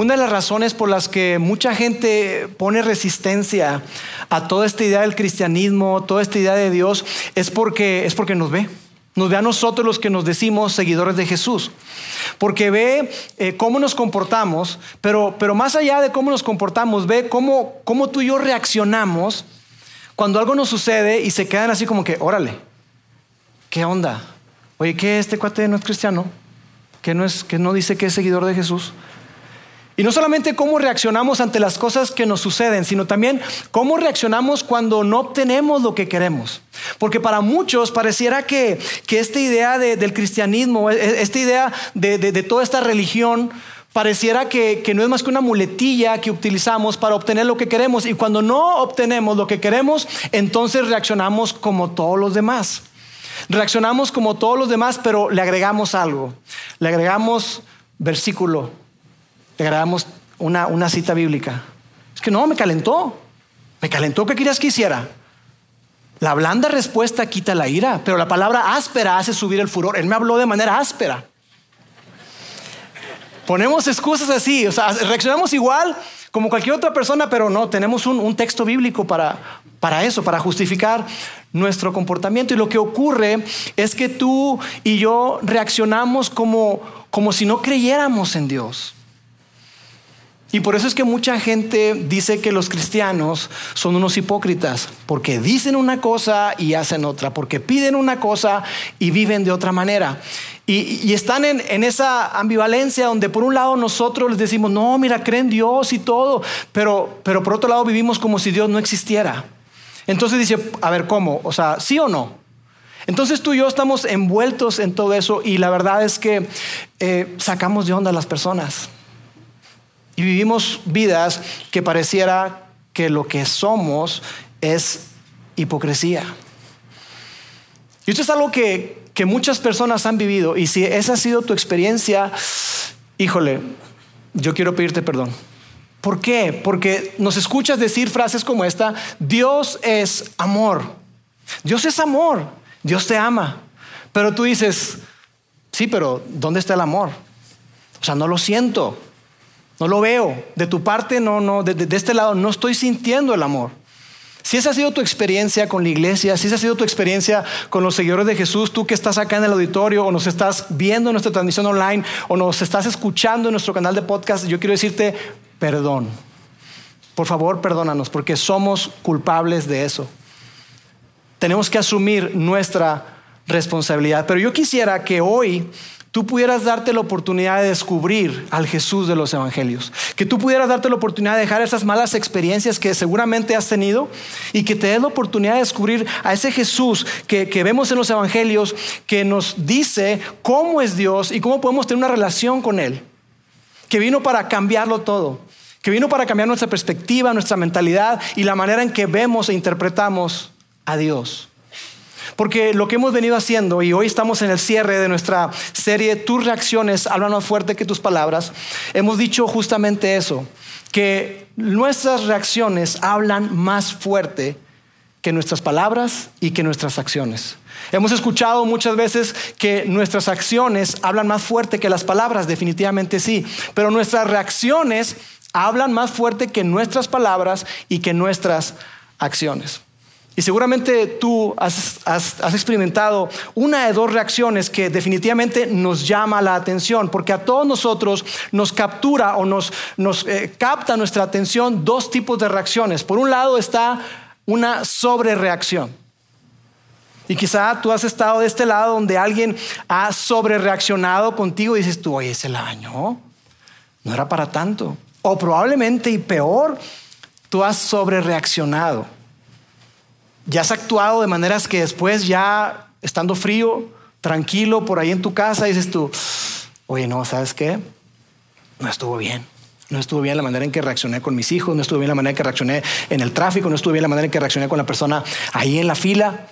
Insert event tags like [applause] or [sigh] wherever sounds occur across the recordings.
Una de las razones por las que mucha gente pone resistencia a toda esta idea del cristianismo, toda esta idea de Dios, es porque, es porque nos ve. Nos ve a nosotros los que nos decimos seguidores de Jesús. Porque ve eh, cómo nos comportamos, pero, pero más allá de cómo nos comportamos, ve cómo, cómo tú y yo reaccionamos cuando algo nos sucede y se quedan así como que, órale, ¿qué onda? Oye, ¿qué este cuate no es cristiano? ¿Que no, es, que no dice que es seguidor de Jesús? Y no solamente cómo reaccionamos ante las cosas que nos suceden, sino también cómo reaccionamos cuando no obtenemos lo que queremos. Porque para muchos pareciera que, esta idea del cristianismo, e, e, esta idea de, toda esta religión, pareciera que, que, no es más que una muletilla que utilizamos para obtener lo que queremos. Y cuando no obtenemos lo que queremos, entonces reaccionamos como todos los demás. Reaccionamos como todos los demás, pero le agregamos algo. Le agregamos versículo le grabamos una, una cita bíblica. Es que no, me calentó. Me calentó. ¿Qué querías que hiciera? La blanda respuesta quita la ira, pero la palabra áspera hace subir el furor. Él me habló de manera áspera. Ponemos excusas así, o sea, reaccionamos igual como cualquier otra persona, pero no, tenemos un, un texto bíblico para, para eso, para justificar nuestro comportamiento. Y lo que ocurre es que tú y yo reaccionamos como, como si no creyéramos en Dios. Y por eso es que mucha gente dice que los cristianos son unos hipócritas, porque dicen una cosa y hacen otra, porque piden una cosa y viven de otra manera. Y, están en, esa ambivalencia donde por un lado nosotros les decimos, no, mira, creen Dios y todo, pero, pero por otro lado vivimos como si Dios no existiera. Entonces dice, a ver, ¿cómo? O sea, ¿sí o no? Entonces tú y yo estamos envueltos en todo eso y la verdad es que eh, sacamos de onda a las personas. Y vivimos vidas que pareciera que lo que somos es hipocresía. Y esto es algo que, que muchas personas han vivido. Y si esa ha sido tu experiencia, híjole, yo quiero pedirte perdón. ¿Por qué? Porque nos escuchas decir frases como esta, Dios es amor. Dios es amor. Dios te ama. Pero tú dices, sí, pero ¿dónde está el amor? O sea, no lo siento. No lo veo. De tu parte, no, no, de, este lado, no estoy sintiendo el amor. Si esa ha sido tu experiencia con la iglesia, si esa ha sido tu experiencia con los seguidores de Jesús, tú que estás acá en el auditorio o nos estás viendo en nuestra transmisión online o nos estás escuchando en nuestro canal de podcast, yo quiero decirte perdón. Por favor, perdónanos porque somos culpables de eso. Tenemos que asumir nuestra responsabilidad. Pero yo quisiera que hoy tú pudieras darte la oportunidad de descubrir al Jesús de los Evangelios. Que tú pudieras darte la oportunidad de dejar esas malas experiencias que seguramente has tenido y que te des la oportunidad de descubrir a ese Jesús que, que vemos en los Evangelios que nos dice cómo es Dios y cómo podemos tener una relación con Él. Que vino para cambiarlo todo. Que vino para cambiar nuestra perspectiva, nuestra mentalidad y la manera en que vemos e interpretamos a Dios. Porque lo que hemos venido haciendo, y hoy estamos en el cierre de nuestra serie Tus reacciones hablan más fuerte que tus palabras, hemos dicho justamente eso, que nuestras reacciones hablan más fuerte que nuestras palabras y que nuestras acciones. Hemos escuchado muchas veces que nuestras acciones hablan más fuerte que las palabras, definitivamente sí, pero nuestras reacciones hablan más fuerte que nuestras palabras y que nuestras acciones. Y seguramente tú has, experimentado una de dos reacciones que definitivamente nos llama la atención, porque a todos nosotros nos captura o nos, eh, capta nuestra atención dos tipos de reacciones. Por un lado está una sobrereacción. Y quizá tú has estado de este lado donde alguien ha sobrereaccionado contigo y dices tú, oye, ese año no era para tanto. O probablemente, y peor, tú has sobrereaccionado ya has actuado de maneras que después ya estando frío, tranquilo por ahí en tu casa, dices tú, oye, no, ¿sabes qué? No estuvo bien. No estuvo bien la manera en que reaccioné con mis hijos, no estuvo bien la manera en que reaccioné en el tráfico, no estuvo bien la manera en que reaccioné con la persona ahí en la fila.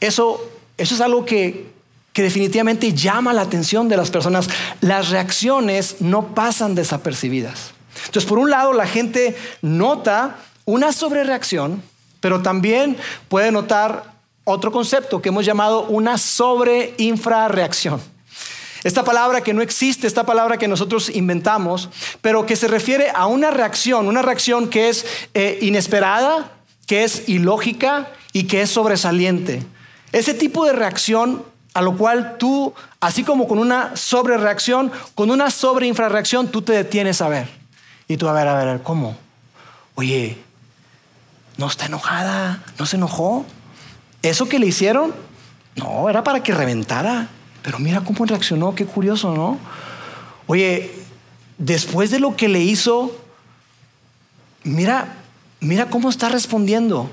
Eso eso es algo que, que definitivamente llama la atención de las personas. Las reacciones no pasan desapercibidas. Entonces, por un lado, la gente nota una sobrereacción, pero también puede notar otro concepto que hemos llamado una sobreinfrarreacción. Esta palabra que no existe, esta palabra que nosotros inventamos, pero que se refiere a una reacción, una reacción que es eh, inesperada, que es ilógica y que es sobresaliente. Ese tipo de reacción a lo cual tú, así como con una sobrereacción, con una sobreinfrarreacción, tú te detienes a ver. Y tú a ver, a ver, ¿cómo? Oye, ¿no está enojada? ¿No se enojó? ¿Eso que le hicieron? No, era para que reventara. Pero mira cómo reaccionó, qué curioso, ¿no? Oye, después de lo que le hizo, mira, mira cómo está respondiendo.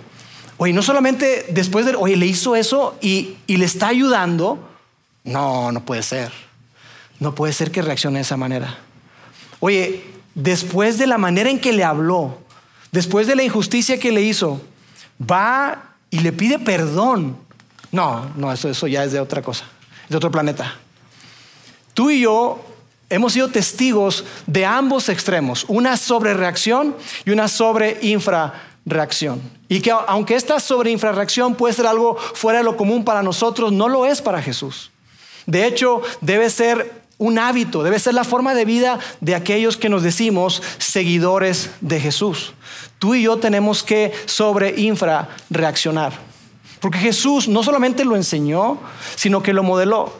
Oye, no solamente después de, oye, le hizo eso y, y le está ayudando. No, no puede ser. No puede ser que reaccione de esa manera. Oye, después de la manera en que le habló, después de la injusticia que le hizo, va y le pide perdón. No, no, eso, eso ya es de otra cosa de otro planeta. Tú y yo hemos sido testigos de ambos extremos, una sobrereacción y una sobreinfrarreacción. Y que aunque esta sobreinfrarreacción puede ser algo fuera de lo común para nosotros, no lo es para Jesús. De hecho, debe ser un hábito, debe ser la forma de vida de aquellos que nos decimos seguidores de Jesús. Tú y yo tenemos que sobreinfrarreaccionar. Porque Jesús no solamente lo enseñó, sino que lo modeló.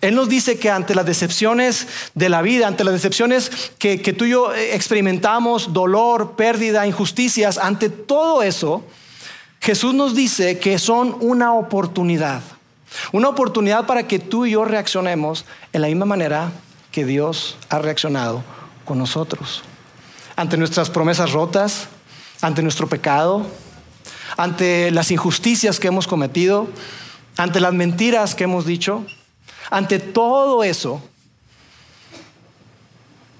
Él nos dice que ante las decepciones de la vida, ante las decepciones que, tú y yo experimentamos, dolor, pérdida, injusticias, ante todo eso, Jesús nos dice que son una oportunidad. Una oportunidad para que tú y yo reaccionemos en la misma manera que Dios ha reaccionado con nosotros. Ante nuestras promesas rotas, ante nuestro pecado, ante las injusticias que hemos cometido, ante las mentiras que hemos dicho, ante todo eso,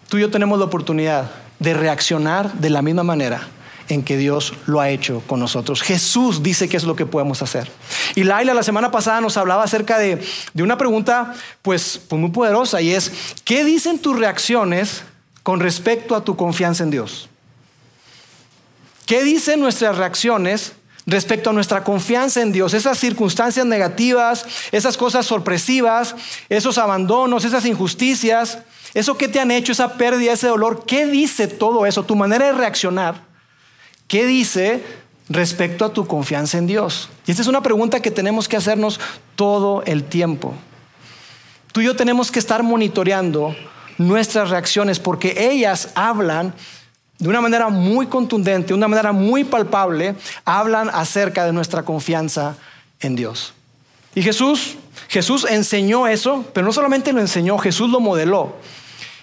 tú y yo tenemos la oportunidad de reaccionar de la misma manera en que Dios lo ha hecho con nosotros. Jesús dice que es lo que podemos hacer. Y Laila la semana pasada nos hablaba acerca de, una pregunta pues, pues muy poderosa y es, ¿qué dicen tus reacciones con respecto a tu confianza en Dios? ¿Qué dicen nuestras reacciones respecto a nuestra confianza en Dios? Esas circunstancias negativas, esas cosas sorpresivas, esos abandonos, esas injusticias, eso que te han hecho, esa pérdida, ese dolor, ¿qué dice todo eso? Tu manera de reaccionar, ¿qué dice respecto a tu confianza en Dios? Y esta es una pregunta que tenemos que hacernos todo el tiempo. Tú y yo tenemos que estar monitoreando nuestras reacciones porque ellas hablan de una manera muy contundente, de una manera muy palpable, hablan acerca de nuestra confianza en Dios. Y Jesús, Jesús enseñó eso, pero no solamente lo enseñó, Jesús lo modeló.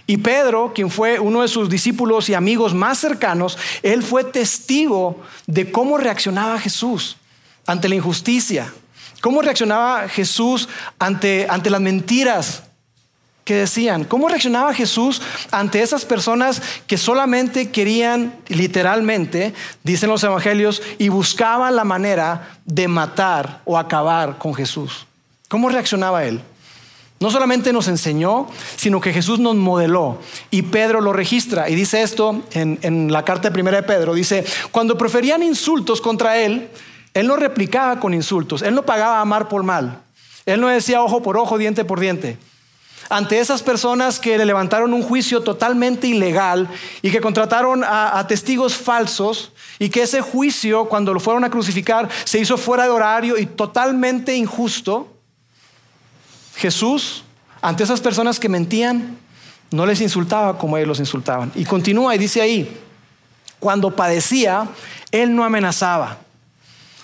Y Pedro, quien fue uno de sus discípulos y amigos más cercanos, él fue testigo de cómo reaccionaba Jesús ante la injusticia, cómo reaccionaba Jesús ante, ante las mentiras, decían. ¿Cómo reaccionaba Jesús ante esas personas que solamente querían, literalmente, dicen los evangelios, y buscaban la manera de matar o acabar con Jesús? ¿Cómo reaccionaba él? No solamente nos enseñó, sino que Jesús nos modeló. Y Pedro lo registra y dice esto en, en la carta primera de Pedro. Dice, cuando preferían insultos contra él, él no replicaba con insultos, él no pagaba amar por mal. Él no decía ojo por ojo, diente por diente ante esas personas que le levantaron un juicio totalmente ilegal y que contrataron a, testigos falsos y que ese juicio, cuando lo fueron a crucificar, se hizo fuera de horario y totalmente injusto, Jesús, ante esas personas que mentían, no les insultaba como ellos los insultaban. Y continúa y dice ahí, cuando padecía, él no amenazaba.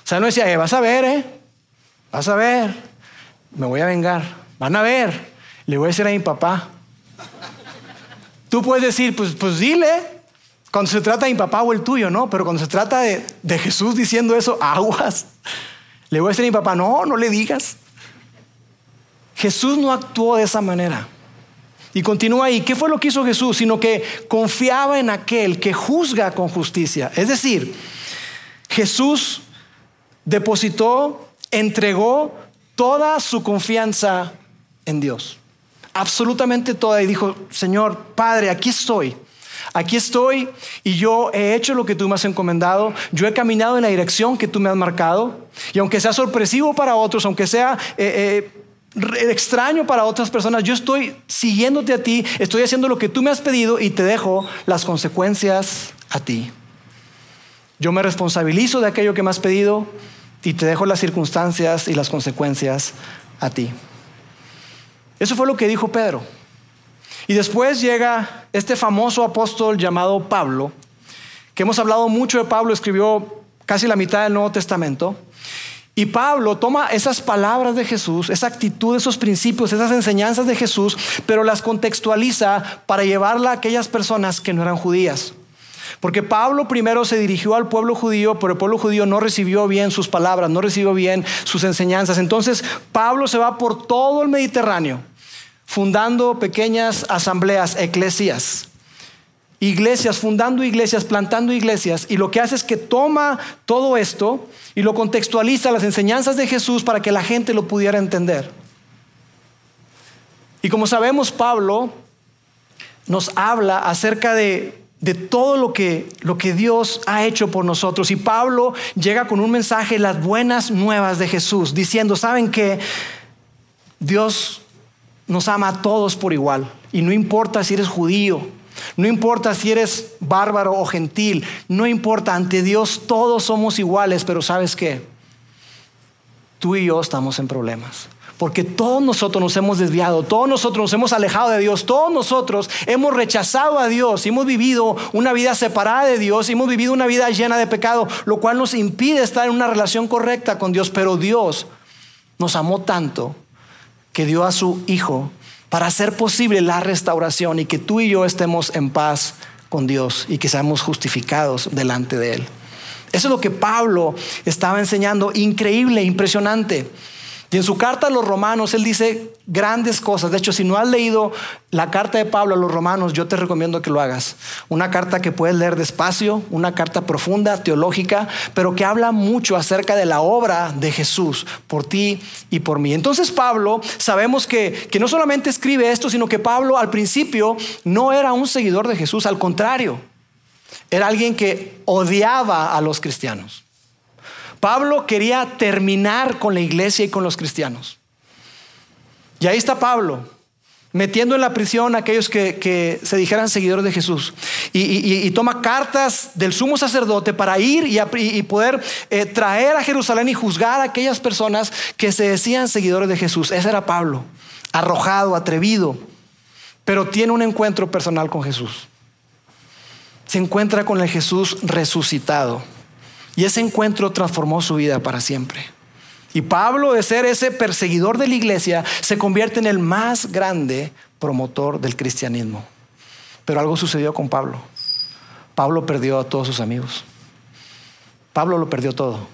O sea, no decía, eh, vas a ver, eh, vas a ver, me voy a vengar, van a ver le voy a decir a mi papá. Tú puedes decir, pues, pues dile, cuando se trata de mi papá o el tuyo, ¿no? Pero cuando se trata de, de Jesús diciendo eso, [laughs] aguas. Le voy a decir a mi papá, no, no le digas. Jesús no actuó de esa manera. Y continúa ahí. ¿Qué fue lo que hizo Jesús? Sino que confiaba en aquel que juzga con justicia. Es decir, Jesús depositó, entregó toda su confianza en Dios. Absolutamente toda. Y dijo, Señor, Padre, aquí estoy. Aquí estoy y yo he hecho lo que tú me has encomendado, yo he caminado en la dirección que tú me has marcado y aunque sea sorpresivo para otros, aunque sea eh, eh, extraño para otras personas, yo estoy siguiéndote a ti, estoy haciendo lo que tú me has pedido y te dejo las consecuencias a ti. Yo me responsabilizo de aquello que me has pedido y te dejo las circunstancias y las consecuencias a ti. Eso fue lo que dijo Pedro. Y después llega este famoso apóstol llamado Pablo, que hemos hablado mucho de Pablo, escribió casi la mitad del Nuevo Testamento. Y Pablo toma esas palabras de Jesús, esa actitud, esos principios, esas enseñanzas de Jesús, pero las contextualiza para llevarla a aquellas personas que no eran judías. Porque Pablo primero se dirigió al pueblo judío, pero el pueblo judío no recibió bien sus palabras, no recibió bien sus enseñanzas. Entonces Pablo se va por todo el Mediterráneo fundando pequeñas asambleas, eclesias, iglesias, fundando iglesias, plantando iglesias, y lo que hace es que toma todo esto y lo contextualiza las enseñanzas de Jesús para que la gente lo pudiera entender. Y como sabemos, Pablo nos habla acerca de, de todo lo que, lo que Dios ha hecho por nosotros. Y Pablo llega con un mensaje, las buenas nuevas de Jesús, diciendo, ¿saben que Dios nos ama a todos por igual. Y no importa si eres judío, no importa si eres bárbaro o gentil, no importa, ante Dios todos somos iguales, pero ¿sabes qué? Tú y yo estamos en problemas. Porque todos nosotros nos hemos desviado, todos nosotros nos hemos alejado de Dios, todos nosotros hemos rechazado a Dios, hemos vivido una vida separada de Dios, hemos vivido una vida llena de pecado, lo cual nos impide estar en una relación correcta con Dios. Pero Dios nos amó tanto que dio a su Hijo para hacer posible la restauración y que tú y yo estemos en paz con Dios y que seamos justificados delante de Él. Eso es lo que Pablo estaba enseñando, increíble, impresionante. Y en su carta a los romanos, él dice grandes cosas. De hecho, si no has leído la carta de Pablo a los romanos, yo te recomiendo que lo hagas. Una carta que puedes leer despacio, una carta profunda, teológica, pero que habla mucho acerca de la obra de Jesús por ti y por mí. Entonces Pablo, sabemos que, que no solamente escribe esto, sino que Pablo al principio no era un seguidor de Jesús, al contrario, era alguien que odiaba a los cristianos. Pablo quería terminar con la iglesia y con los cristianos. Y ahí está Pablo, metiendo en la prisión a aquellos que, se dijeran seguidores de Jesús. Y, toma cartas del sumo sacerdote para ir y, poder eh, traer a Jerusalén y juzgar a aquellas personas que se decían seguidores de Jesús. Ese era Pablo, arrojado, atrevido, pero tiene un encuentro personal con Jesús. Se encuentra con el Jesús resucitado. Y ese encuentro transformó su vida para siempre. Y Pablo, de ser ese perseguidor de la iglesia, se convierte en el más grande promotor del cristianismo. Pero algo sucedió con Pablo. Pablo perdió a todos sus amigos. Pablo lo perdió todo.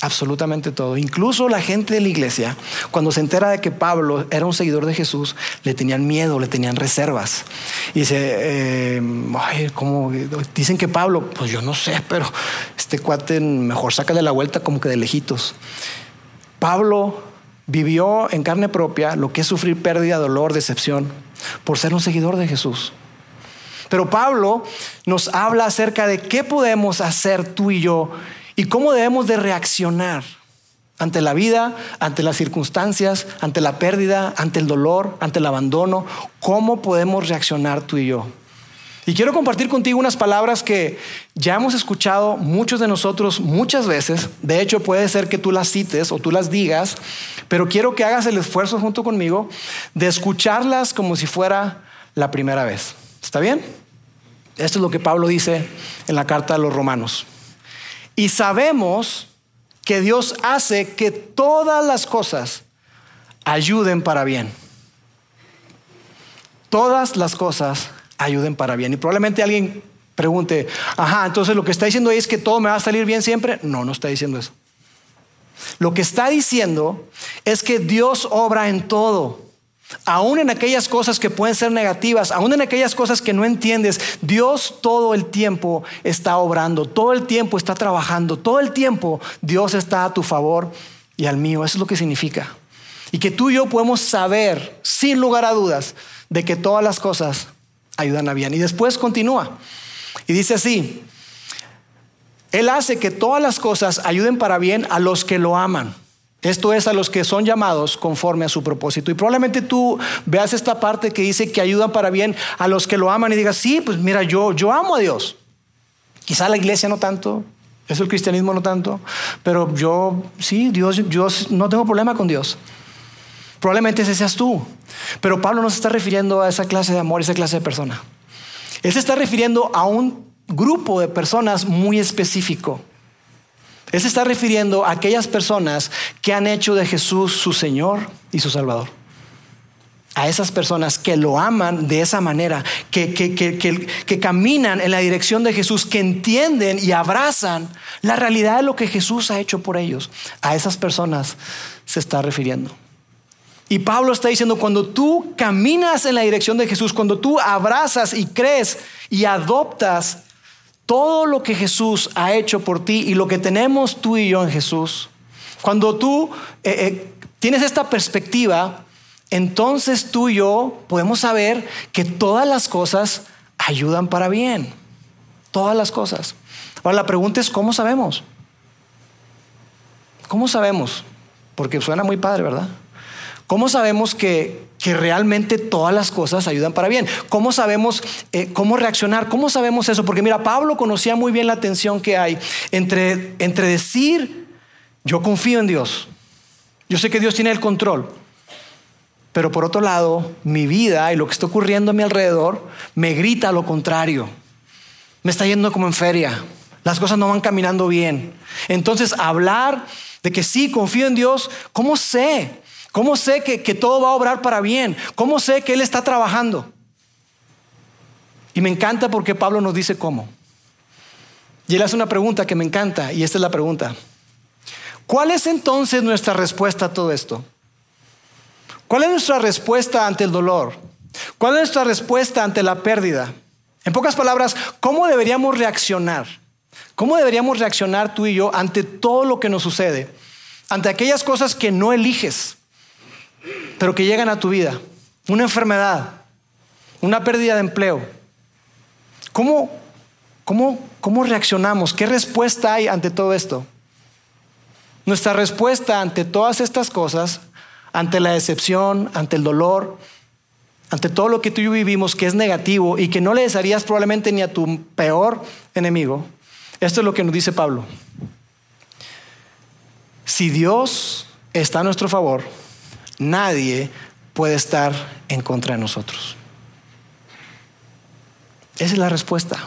Absolutamente todo. Incluso la gente de la iglesia, cuando se entera de que Pablo era un seguidor de Jesús, le tenían miedo, le tenían reservas. Y dice, eh, ay, ¿cómo? Dicen que Pablo, pues yo no sé, pero este cuate mejor saca de la vuelta como que de lejitos. Pablo vivió en carne propia lo que es sufrir pérdida, dolor, decepción, por ser un seguidor de Jesús. Pero Pablo nos habla acerca de qué podemos hacer tú y yo y cómo debemos de reaccionar ante la vida, ante las circunstancias, ante la pérdida, ante el dolor, ante el abandono. ¿Cómo podemos reaccionar tú y yo? Y quiero compartir contigo unas palabras que ya hemos escuchado muchos de nosotros muchas veces. De hecho, puede ser que tú las cites o tú las digas, pero quiero que hagas el esfuerzo junto conmigo de escucharlas como si fuera la primera vez. ¿Está bien? Esto es lo que Pablo dice en la carta de los romanos. Y sabemos que Dios hace que todas las cosas ayuden para bien. Todas las cosas ayuden para bien. Y probablemente alguien pregunte, ajá, entonces lo que está diciendo ahí es que todo me va a salir bien siempre. No, no está diciendo eso. Lo que está diciendo es que Dios obra en todo. Aún en aquellas cosas que pueden ser negativas, aún en aquellas cosas que no entiendes, Dios todo el tiempo está obrando, todo el tiempo está trabajando, todo el tiempo Dios está a tu favor y al mío. Eso es lo que significa. Y que tú y yo podemos saber, sin lugar a dudas, de que todas las cosas ayudan a bien. Y después continúa. Y dice así, Él hace que todas las cosas ayuden para bien a los que lo aman. Esto es a los que son llamados conforme a su propósito. Y probablemente tú veas esta parte que dice que ayudan para bien a los que lo aman y digas, sí, pues mira, yo, yo amo a Dios. Quizá la iglesia no tanto, eso el cristianismo no tanto, pero yo sí, Dios, yo no tengo problema con Dios. Probablemente ese seas tú. Pero Pablo no se está refiriendo a esa clase de amor, esa clase de persona. Él se está refiriendo a un grupo de personas muy específico. Él se está refiriendo a aquellas personas que han hecho de Jesús su Señor y su Salvador. A esas personas que lo aman de esa manera, que, que, caminan en la dirección de Jesús, que entienden y abrazan la realidad de lo que Jesús ha hecho por ellos. A esas personas se está refiriendo. Y Pablo está diciendo, cuando tú caminas en la dirección de Jesús, cuando tú abrazas y crees y adoptas todo lo que Jesús ha hecho por ti y lo que tenemos tú y yo en Jesús, cuando tú eh, eh, tienes esta perspectiva, entonces tú y yo podemos saber que todas las cosas ayudan para bien. Todas las cosas. Ahora la pregunta es, ¿cómo sabemos? ¿Cómo sabemos? Porque suena muy padre, ¿verdad? ¿Cómo sabemos que, realmente todas las cosas ayudan para bien? ¿Cómo sabemos eh, cómo reaccionar? ¿Cómo sabemos eso? Porque mira, Pablo conocía muy bien la tensión que hay entre, entre decir, yo confío en Dios, yo sé que Dios tiene el control, pero por otro lado, mi vida y lo que está ocurriendo a mi alrededor me grita lo contrario. Me está yendo como en feria. Las cosas no van caminando bien. Entonces, hablar de que sí, confío en Dios, ¿cómo sé? ¿Cómo sé que, todo va a obrar para bien? ¿Cómo sé que Él está trabajando? Y me encanta porque Pablo nos dice cómo. Y él hace una pregunta que me encanta, y esta es la pregunta. ¿Cuál es entonces nuestra respuesta a todo esto? ¿Cuál es nuestra respuesta ante el dolor? ¿Cuál es nuestra respuesta ante la pérdida? En pocas palabras, ¿cómo deberíamos reaccionar? ¿Cómo deberíamos reaccionar tú y yo ante todo lo que nos sucede? Ante aquellas cosas que no eliges, pero que llegan a tu vida. Una enfermedad, una pérdida de empleo. ¿Cómo, cómo, cómo reaccionamos? ¿Qué respuesta hay ante todo esto? Nuestra respuesta ante todas estas cosas, ante la decepción, ante el dolor, ante todo lo que tú y yo vivimos que es negativo y que no le desearías probablemente ni a tu peor enemigo, esto es lo que nos dice Pablo. Si Dios está a nuestro favor, nadie puede estar en contra de nosotros. Esa es la respuesta.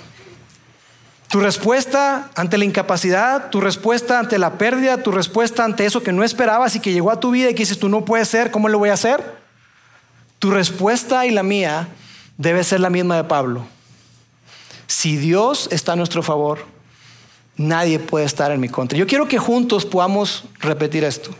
Tu respuesta ante la incapacidad, tu respuesta ante la pérdida, tu respuesta ante eso que no esperabas y que llegó a tu vida y que dices, tú no puedes ser, ¿cómo lo voy a hacer? Tu respuesta y la mía debe ser la misma de Pablo. Si Dios está a nuestro favor, nadie puede estar en mi contra. Yo quiero que juntos podamos repetir esto.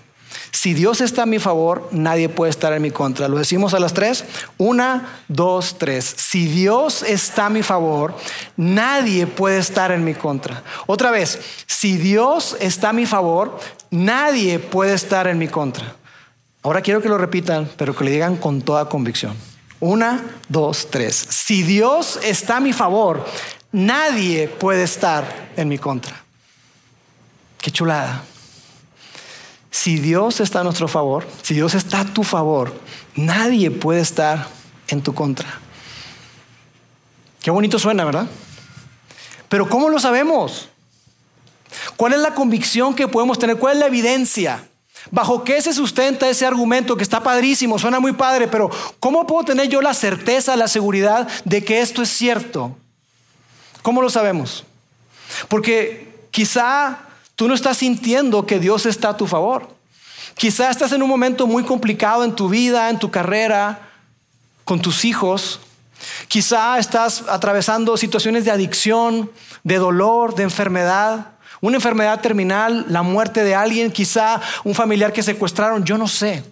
Si Dios está a mi favor, nadie puede estar en mi contra. Lo decimos a las tres. Una, dos, tres. Si Dios está a mi favor, nadie puede estar en mi contra. Otra vez, si Dios está a mi favor, nadie puede estar en mi contra. Ahora quiero que lo repitan, pero que le digan con toda convicción. Una, dos, tres. Si Dios está a mi favor, nadie puede estar en mi contra. Qué chulada. Si Dios está a nuestro favor, si Dios está a tu favor, nadie puede estar en tu contra. Qué bonito suena, ¿verdad? Pero ¿cómo lo sabemos? ¿Cuál es la convicción que podemos tener? ¿Cuál es la evidencia? ¿Bajo qué se sustenta ese argumento que está padrísimo, suena muy padre, pero ¿cómo puedo tener yo la certeza, la seguridad de que esto es cierto? ¿Cómo lo sabemos? Porque quizá Tú no estás sintiendo que Dios está a tu favor. Quizá estás en un momento muy complicado en tu vida, en tu carrera, con tus hijos. Quizá estás atravesando situaciones de adicción, de dolor, de enfermedad, una enfermedad terminal, la muerte de alguien, quizá un familiar que secuestraron, yo no sé.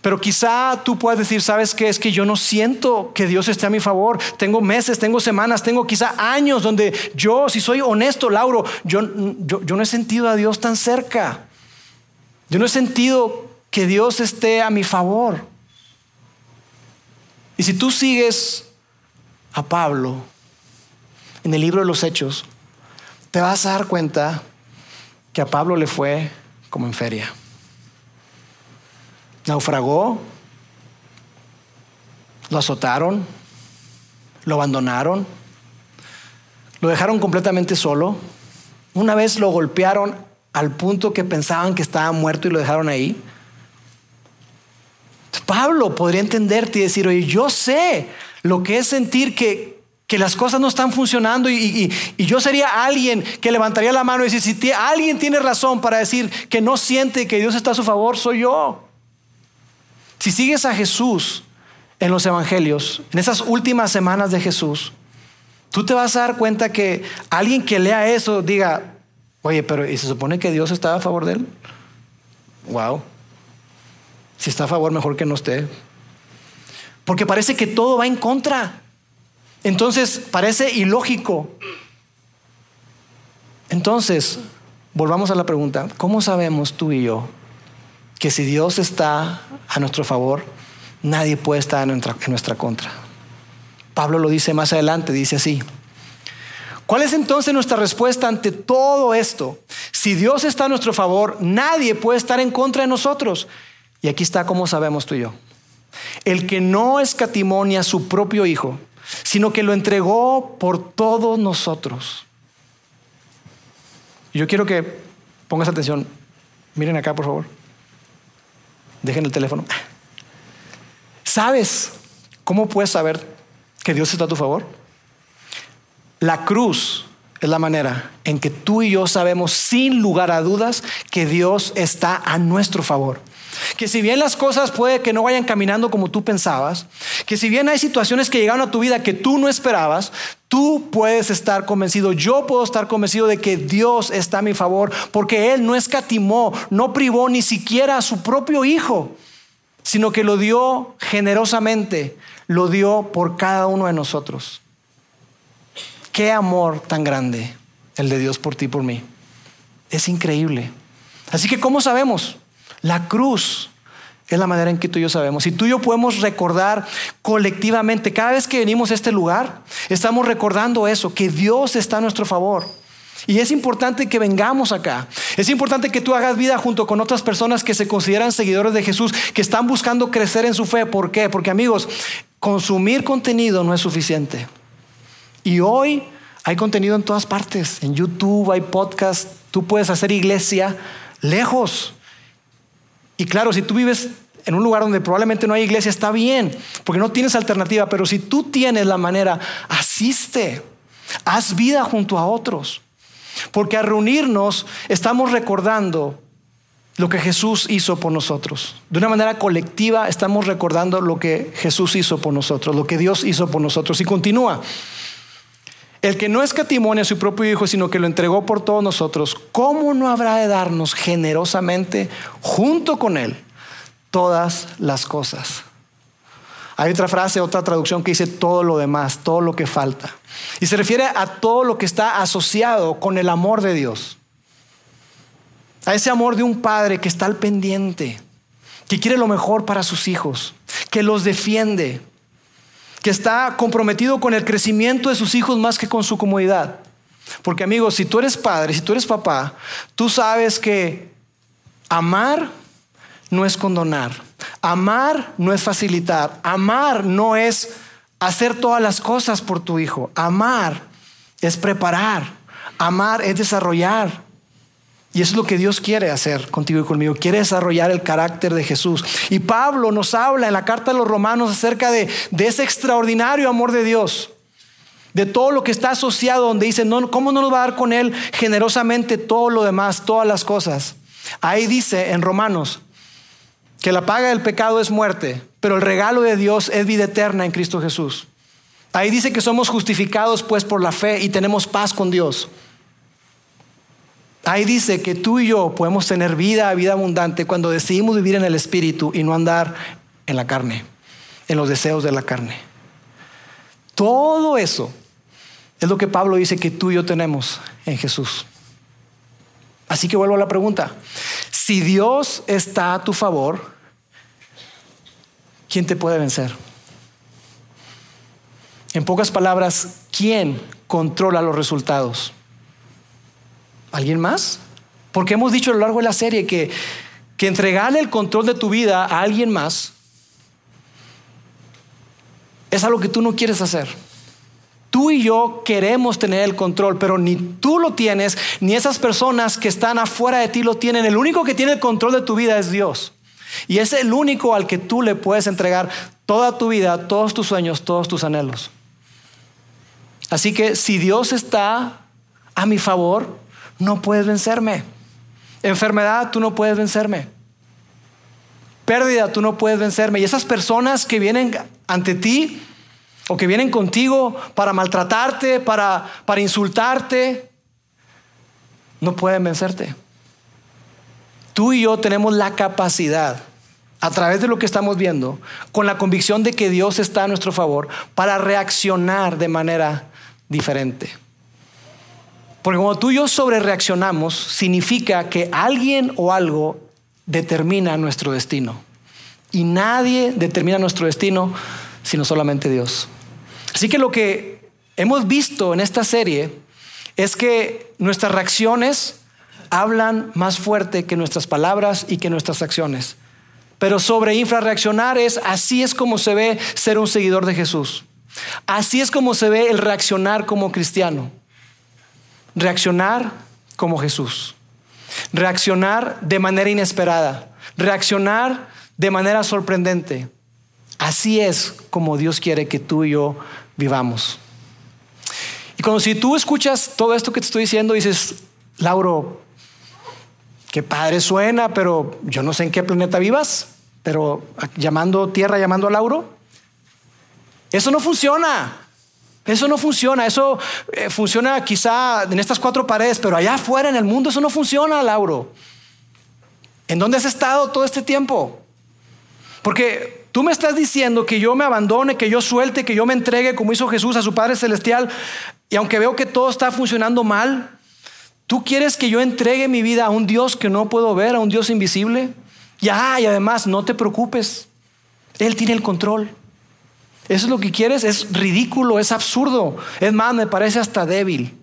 Pero quizá tú puedas decir, ¿sabes qué? Es que yo no siento que Dios esté a mi favor. Tengo meses, tengo semanas, tengo quizá años donde yo, si soy honesto, Lauro, yo, yo, no he sentido a Dios tan cerca. Yo no he sentido que Dios esté a mi favor. Y si tú sigues a Pablo en el libro de los Hechos, te vas a dar cuenta que a Pablo le fue como en feria. Naufragó, lo azotaron, lo abandonaron, lo dejaron completamente solo. Una vez lo golpearon al punto que pensaban que estaba muerto y lo dejaron ahí. Pablo podría entenderte y decir, oye, yo sé lo que es sentir que, que las cosas no están funcionando y, y, yo sería alguien que levantaría la mano y decir, si alguien tiene razón para decir que no siente que Dios está a su favor, soy yo. Si sigues a Jesús en los evangelios, en esas últimas semanas de Jesús, tú te vas a dar cuenta que alguien que lea eso diga, oye, pero ¿y se supone que Dios está a favor de él? Wow. Si está a favor, mejor que no esté. Porque parece que todo va en contra. Entonces, parece ilógico. Entonces, volvamos a la pregunta, ¿cómo sabemos tú y yo que si Dios está a nuestro favor, nadie puede estar en nuestra, contra? Pablo lo dice más adelante, dice así. ¿Cuál es entonces nuestra respuesta ante todo esto? Si Dios está a nuestro favor, nadie puede estar en contra de nosotros. Y aquí está cómo sabemos tú y yo. El que no escatimonia a su propio Hijo, sino que lo entregó por todos nosotros. Yo quiero que pongas atención. Miren acá, por favor. Dejen el teléfono. ¿Sabes cómo puedes saber que Dios está a tu favor? La cruz es la manera en que tú y yo sabemos sin lugar a dudas que Dios está a nuestro favor. Que si bien las cosas puede que no vayan caminando como tú pensabas, que si bien hay situaciones que llegaron a tu vida que tú no esperabas, tú puedes estar convencido, yo puedo estar convencido de que Dios está a mi favor, porque Él no escatimó, no privó ni siquiera a su propio Hijo, sino que lo dio generosamente, lo dio por cada uno de nosotros. Qué amor tan grande el de Dios por ti, por mí. Es increíble. Así que, ¿cómo sabemos? La cruz es la manera en que tú y yo sabemos. Si tú y yo podemos recordar colectivamente, cada vez que venimos a este lugar, estamos recordando eso, que Dios está a nuestro favor. Y es importante que vengamos acá. Es importante que tú hagas vida junto con otras personas que se consideran seguidores de Jesús, que están buscando crecer en su fe. ¿Por qué? Porque amigos, consumir contenido no es suficiente. Y hoy hay contenido en todas partes. En YouTube hay podcast. Tú puedes hacer iglesia lejos. Y claro, si tú vives en un lugar donde probablemente no hay iglesia, está bien, porque no tienes alternativa, pero si tú tienes la manera, asiste, haz vida junto a otros. Porque al reunirnos estamos recordando lo que Jesús hizo por nosotros. De una manera colectiva estamos recordando lo que Jesús hizo por nosotros, lo que Dios hizo por nosotros. Y continúa. El que no escatimonia a su propio Hijo, sino que lo entregó por todos nosotros, ¿cómo no habrá de darnos generosamente junto con Él todas las cosas? Hay otra frase, otra traducción que dice todo lo demás, todo lo que falta. Y se refiere a todo lo que está asociado con el amor de Dios. A ese amor de un padre que está al pendiente, que quiere lo mejor para sus hijos, que los defiende, que está comprometido con el crecimiento de sus hijos más que con su comodidad. Porque amigos, si tú eres padre, si tú eres papá, tú sabes que amar no es condonar, amar no es facilitar, amar no es hacer todas las cosas por tu hijo, amar es preparar, amar es desarrollar, y eso es lo que Dios quiere hacer contigo y conmigo. Quiere desarrollar el carácter de Jesús. Y Pablo nos habla en la carta de los romanos acerca de, ese extraordinario amor de Dios. De todo lo que está asociado, donde dice, no, ¿cómo no nos va a dar con Él generosamente todo lo demás, todas las cosas? Ahí dice en Romanos que la paga del pecado es muerte, pero el regalo de Dios es vida eterna en Cristo Jesús. Ahí dice que somos justificados pues por la fe y tenemos paz con Dios. Ahí dice que tú y yo podemos tener vida, vida abundante cuando decidimos vivir en el Espíritu y no andar en la carne, en los deseos de la carne. Todo eso es lo que Pablo dice que tú y yo tenemos en Jesús. Así que vuelvo a la pregunta. si Dios está a tu favor, ¿quién te puede vencer? En pocas palabras, ¿quién controla los resultados? ¿Alguien más? Porque hemos dicho a lo largo de la serie que, que entregarle el control de tu vida a alguien más es algo que tú no quieres hacer. Tú y yo queremos tener el control, pero ni tú lo tienes, ni esas personas que están afuera de ti lo tienen. El único que tiene el control de tu vida es Dios. Y es el único al que tú le puedes entregar toda tu vida, todos tus sueños, todos tus anhelos. Así que si Dios está a mi favor, no puedes vencerme. Enfermedad, tú no puedes vencerme. Pérdida, tú no puedes vencerme. Y esas personas que vienen ante ti, o que vienen contigo para maltratarte, para, para insultarte, no pueden vencerte. Tú y yo tenemos la capacidad, a través de lo que estamos viendo, con la convicción de que Dios está a nuestro favor, para reaccionar de manera diferente. Porque cuando tú y yo sobre reaccionamos, significa que alguien o algo determina nuestro destino. Y nadie determina nuestro destino sino solamente Dios. Así que lo que hemos visto en esta serie es que nuestras reacciones hablan más fuerte que nuestras palabras y que nuestras acciones. Pero sobre infrarreaccionar es así es como se ve ser un seguidor de Jesús. Así es como se ve el reaccionar como cristiano. Reaccionar como Jesús. Reaccionar de manera inesperada. Reaccionar de manera sorprendente. Así es como Dios quiere que tú y yo vivamos. Y cuando si tú escuchas todo esto que te estoy diciendo, dices, Lauro, qué padre suena, pero yo no sé en qué planeta vivas, pero llamando tierra, llamando a Lauro. Eso no funciona. Eso no funciona. Eso eh, funciona quizá en estas cuatro paredes, pero allá afuera en el mundo eso no funciona, Lauro. ¿En dónde has estado todo este tiempo? Porque Tú me estás diciendo que yo me abandone, que yo suelte, que yo me entregue como hizo Jesús a su Padre Celestial. Y aunque veo que todo está funcionando mal, ¿tú quieres que yo entregue mi vida a un Dios que no puedo ver, a un Dios invisible? Ya, y además, no te preocupes. Él tiene el control. Eso es lo que quieres, es ridículo, es absurdo. Es más, me parece hasta débil.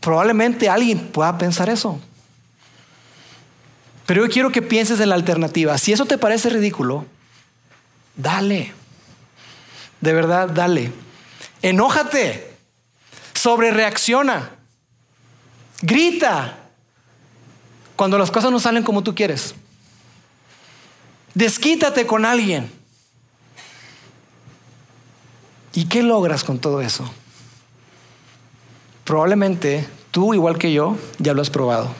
Probablemente alguien pueda pensar eso. Pero yo quiero que pienses en la alternativa. Si eso te parece ridículo, Dale. De verdad, dale. Enójate. Sobre reacciona. Grita. Cuando las cosas no salen como tú quieres. Desquítate con alguien. ¿Y qué logras con todo eso? Probablemente tú, igual que yo, ya lo has probado.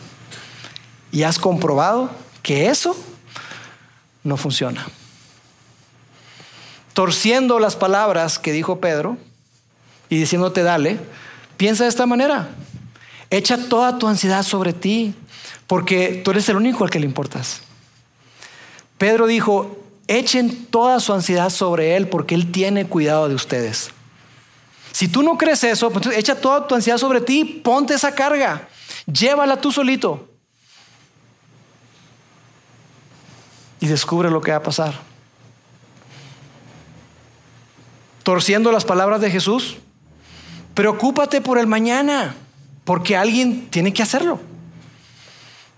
Y has comprobado que eso no funciona torciendo las palabras que dijo Pedro y diciéndote, dale, piensa de esta manera. Echa toda tu ansiedad sobre ti, porque tú eres el único al que le importas. Pedro dijo, echen toda su ansiedad sobre Él, porque Él tiene cuidado de ustedes. Si tú no crees eso, pues echa toda tu ansiedad sobre ti, ponte esa carga, llévala tú solito. Y descubre lo que va a pasar. torciendo las palabras de Jesús. Preocúpate por el mañana, porque alguien tiene que hacerlo.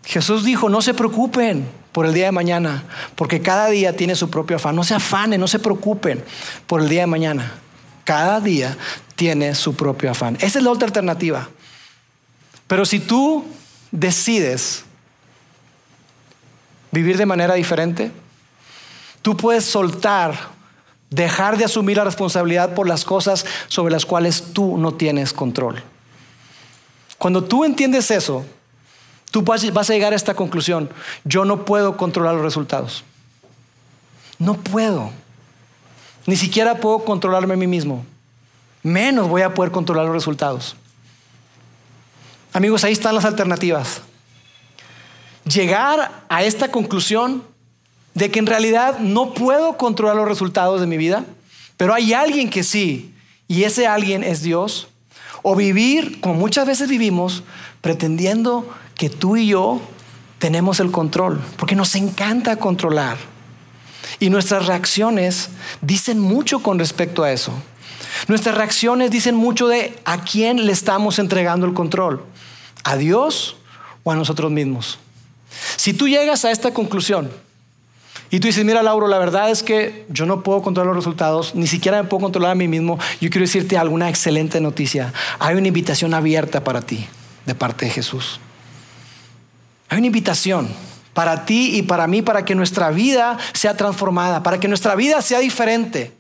Jesús dijo, no se preocupen por el día de mañana, porque cada día tiene su propio afán. No se afanen, no se preocupen por el día de mañana. Cada día tiene su propio afán. Esa es la otra alternativa. Pero si tú decides vivir de manera diferente, tú puedes soltar Dejar de asumir la responsabilidad por las cosas sobre las cuales tú no tienes control. Cuando tú entiendes eso, tú vas a llegar a esta conclusión. Yo no puedo controlar los resultados. No puedo. Ni siquiera puedo controlarme a mí mismo. Menos voy a poder controlar los resultados. Amigos, ahí están las alternativas. Llegar a esta conclusión de que en realidad no puedo controlar los resultados de mi vida, pero hay alguien que sí, y ese alguien es Dios. O vivir, como muchas veces vivimos, pretendiendo que tú y yo tenemos el control, porque nos encanta controlar. Y nuestras reacciones dicen mucho con respecto a eso. Nuestras reacciones dicen mucho de a quién le estamos entregando el control, a Dios o a nosotros mismos. Si tú llegas a esta conclusión y tú dices, mira Lauro, la verdad es que yo no puedo controlar los resultados, ni siquiera me puedo controlar a mí mismo, yo quiero decirte alguna excelente noticia. Hay una invitación abierta para ti de parte de Jesús. Hay una invitación para ti y para mí, para que nuestra vida sea transformada, para que nuestra vida sea diferente,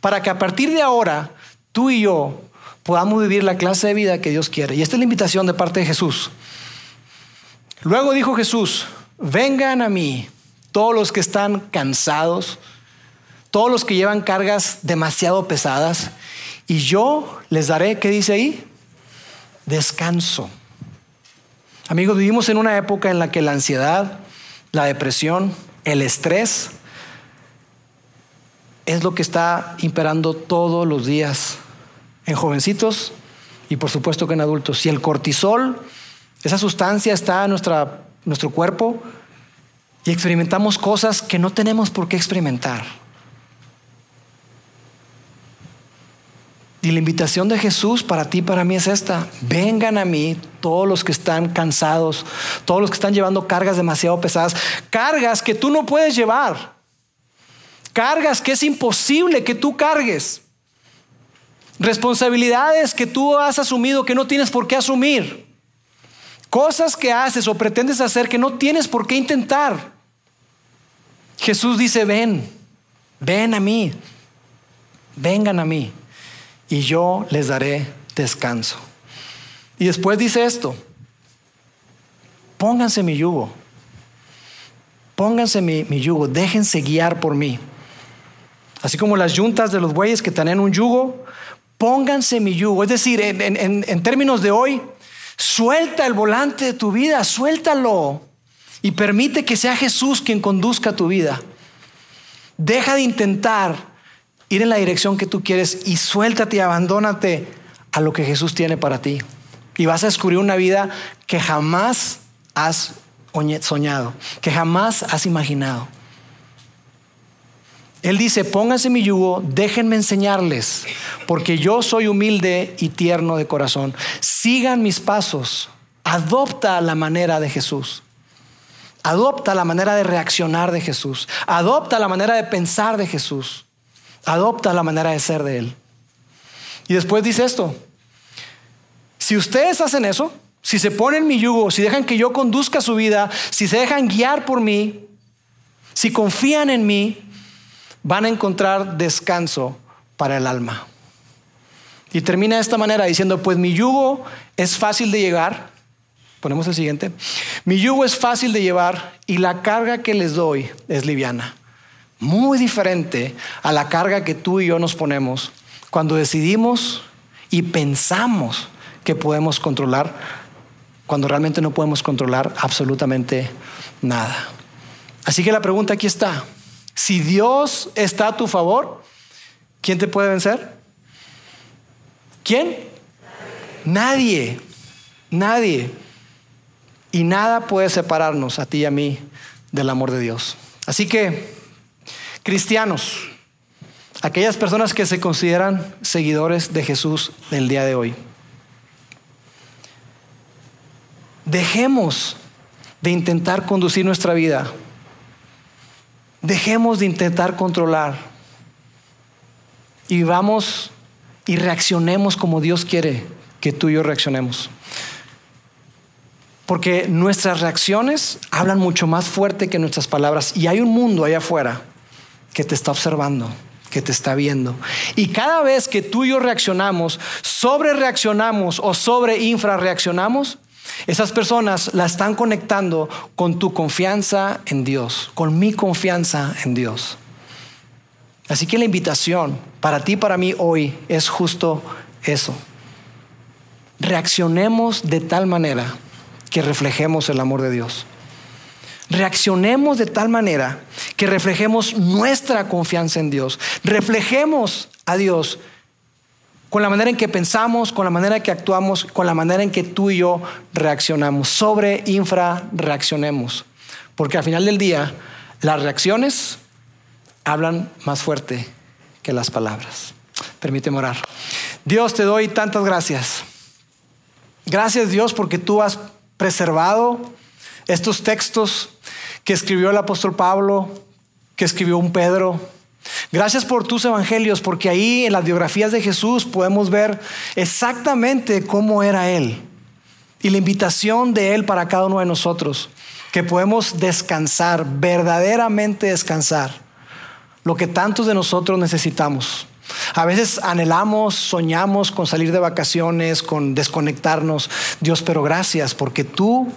para que a partir de ahora tú y yo podamos vivir la clase de vida que Dios quiere. Y esta es la invitación de parte de Jesús. Luego dijo Jesús, vengan a mí todos los que están cansados, todos los que llevan cargas demasiado pesadas, y yo les daré, ¿qué dice ahí? Descanso. Amigos, vivimos en una época en la que la ansiedad, la depresión, el estrés es lo que está imperando todos los días en jovencitos y por supuesto que en adultos. Si el cortisol, esa sustancia está en nuestro cuerpo y experimentamos cosas que no tenemos por qué experimentar. Y la invitación de Jesús para ti y para mí es esta. Vengan a mí todos los que están cansados, todos los que están llevando cargas demasiado pesadas, cargas que tú no puedes llevar, cargas que es imposible que tú cargues, responsabilidades que tú has asumido que no tienes por qué asumir, cosas que haces o pretendes hacer que no tienes por qué intentar. Jesús dice, ven, ven a mí, vengan a mí y yo les daré descanso. Y después dice esto, pónganse mi yugo, pónganse mi, yugo, déjense guiar por mí. Así como las yuntas de los bueyes que tienen un yugo, pónganse mi yugo. Es decir, en, en términos de hoy, suelta el volante de tu vida, suéltalo y permite que sea Jesús quien conduzca tu vida. Deja de intentar ir en la dirección que tú quieres y suéltate y abandónate a lo que Jesús tiene para ti. Y vas a descubrir una vida que jamás has soñado, que jamás has imaginado. Él dice, pónganse mi yugo, déjenme enseñarles, porque yo soy humilde y tierno de corazón. Sigan mis pasos, adopta la manera de Jesús. Adopta la manera de reaccionar de Jesús. Adopta la manera de pensar de Jesús. Adopta la manera de ser de Él. Y después dice esto, si ustedes hacen eso, si se ponen mi yugo, si dejan que yo conduzca su vida, si se dejan guiar por mí, si confían en mí, van a encontrar descanso para el alma. Y termina de esta manera diciendo, pues mi yugo es fácil de llegar. Ponemos el siguiente. Mi yugo es fácil de llevar y la carga que les doy es liviana muy diferente a la carga que tú y yo nos ponemos cuando decidimos y pensamos que podemos controlar cuando realmente no podemos controlar absolutamente nada. Así que la pregunta aquí está, si Dios está a tu favor, ¿quién te puede vencer? ¿Quién? Nadie, nadie. Y nada puede separarnos a ti y a mí del amor de Dios. Así que Cristianos, aquellas personas que se consideran seguidores de Jesús del día de hoy. Dejemos de intentar conducir nuestra vida. Dejemos de intentar controlar. Y vamos y reaccionemos como Dios quiere que tú y yo reaccionemos. Porque nuestras reacciones hablan mucho más fuerte que nuestras palabras. Y hay un mundo allá afuera que te está observando, que te está viendo. Y cada vez que tú y yo reaccionamos, sobre reaccionamos o sobre infra reaccionamos, esas personas la están conectando con tu confianza en Dios, con mi confianza en Dios. Así que la invitación para ti para mí hoy es justo eso. Reaccionemos de tal manera que reflejemos el amor de Dios reaccionemos de tal manera que reflejemos nuestra confianza en Dios, reflejemos a Dios con la manera en que pensamos, con la manera en que actuamos, con la manera en que tú y yo reaccionamos, sobre infra reaccionemos. Porque al final del día, las reacciones hablan más fuerte que las palabras. Permíteme orar. Dios, te doy tantas gracias. Gracias Dios porque tú has preservado estos textos que escribió el apóstol Pablo, que escribió un Pedro. Gracias por tus evangelios, porque ahí en las biografías de Jesús podemos ver exactamente cómo era Él y la invitación de Él para cada uno de nosotros, que podemos descansar, verdaderamente descansar, lo que tantos de nosotros necesitamos. A veces anhelamos, soñamos con salir de vacaciones, con desconectarnos. Dios, pero gracias porque tú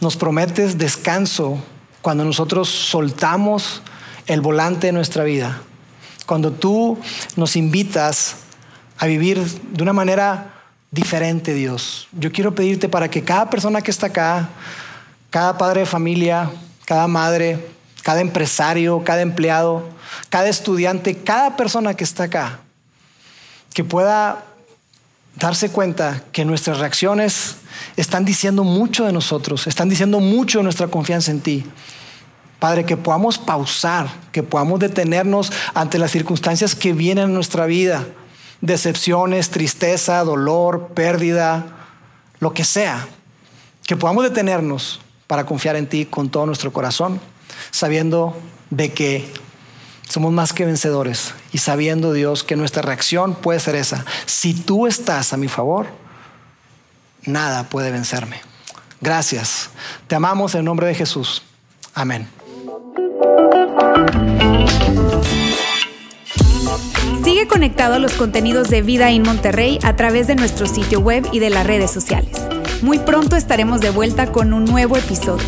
nos prometes descanso cuando nosotros soltamos el volante de nuestra vida. Cuando tú nos invitas a vivir de una manera diferente, Dios. Yo quiero pedirte para que cada persona que está acá, cada padre de familia, cada madre, cada empresario, cada empleado, cada estudiante, cada persona que está acá, que pueda darse cuenta que nuestras reacciones están diciendo mucho de nosotros, están diciendo mucho de nuestra confianza en ti. Padre, que podamos pausar, que podamos detenernos ante las circunstancias que vienen en nuestra vida, decepciones, tristeza, dolor, pérdida, lo que sea, que podamos detenernos para confiar en ti con todo nuestro corazón, sabiendo de que somos más que vencedores y sabiendo, Dios, que nuestra reacción puede ser esa. Si tú estás a mi favor, nada puede vencerme. Gracias. Te amamos en nombre de Jesús. Amén. Sigue conectado a los contenidos de Vida en Monterrey a través de nuestro sitio web y de las redes sociales. Muy pronto estaremos de vuelta con un nuevo episodio.